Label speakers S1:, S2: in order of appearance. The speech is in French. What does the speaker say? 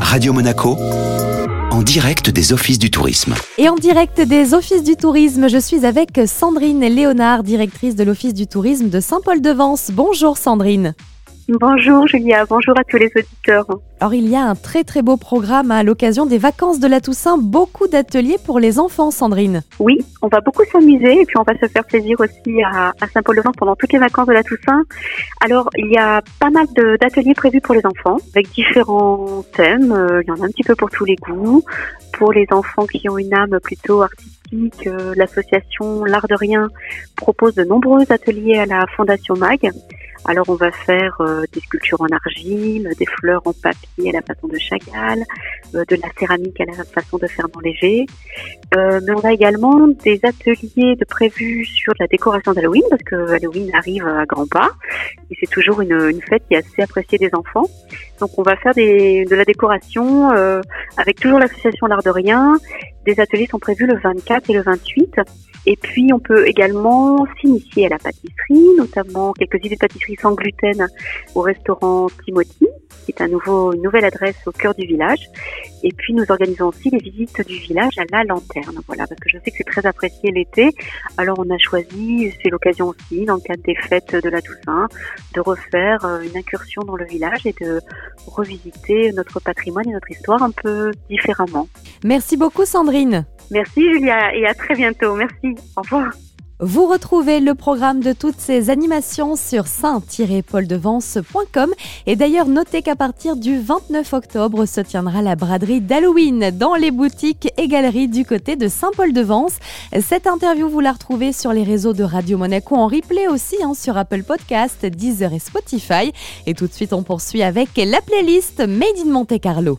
S1: Radio Monaco, en direct des offices du tourisme.
S2: Et en direct des offices du tourisme, je suis avec Sandrine Léonard, directrice de l'office du tourisme de Saint-Paul-de-Vence. Bonjour Sandrine.
S3: Bonjour Julia, bonjour à tous les auditeurs.
S2: Alors il y a un très très beau programme à l'occasion des vacances de la Toussaint, beaucoup d'ateliers pour les enfants Sandrine.
S3: Oui, on va beaucoup s'amuser et puis on va se faire plaisir aussi à, Saint-Paul-de-Vence pendant toutes les vacances de la Toussaint. Alors il y a pas mal d'ateliers prévus pour les enfants avec différents thèmes, euh, il y en a un petit peu pour tous les goûts. Pour les enfants qui ont une âme plutôt artistique, euh, l'association L'Art de Rien propose de nombreux ateliers à la Fondation MAG. Alors on va faire euh, des sculptures en argile, des fleurs en papier à la façon de Chagall, de la céramique à la façon de Fernand Léger. Euh, mais on a également des ateliers de prévus sur la décoration d'Halloween parce que Halloween arrive à grands pas et c'est toujours une, fête qui est assez appréciée des enfants. Donc on va faire des, de la décoration avec toujours l'association L'Art de Rien. Des ateliers sont prévus le 24 et le 28. Et puis, on peut également s'initier à la pâtisserie, notamment quelques idées de pâtisserie sans gluten au restaurant Timothy, qui est un nouveau, une nouvelle adresse au cœur du village. Et puis, nous organisons aussi les visites du village à la lanterne. Voilà, parce que je sais que c'est très apprécié l'été. Alors, on a choisi, c'est l'occasion aussi, dans le cadre des fêtes de la Toussaint, de refaire euh, une incursion dans le village et de revisiter notre patrimoine et notre histoire un peu différemment.
S2: Merci beaucoup, Sandrine.
S3: Merci Julia et à très bientôt. Merci. Au revoir.
S2: Vous retrouvez le programme de toutes ces animations sur saint-paul-de-vence.com et d'ailleurs notez qu'à partir du 29 octobre se tiendra la braderie d'Halloween dans les boutiques et galeries du côté de Saint-Paul-de-Vence. Cette interview vous la retrouvez sur les réseaux de Radio Monaco en replay aussi hein, sur Apple Podcast, Deezer et Spotify. Et tout de suite on poursuit avec la playlist Made in Monte Carlo.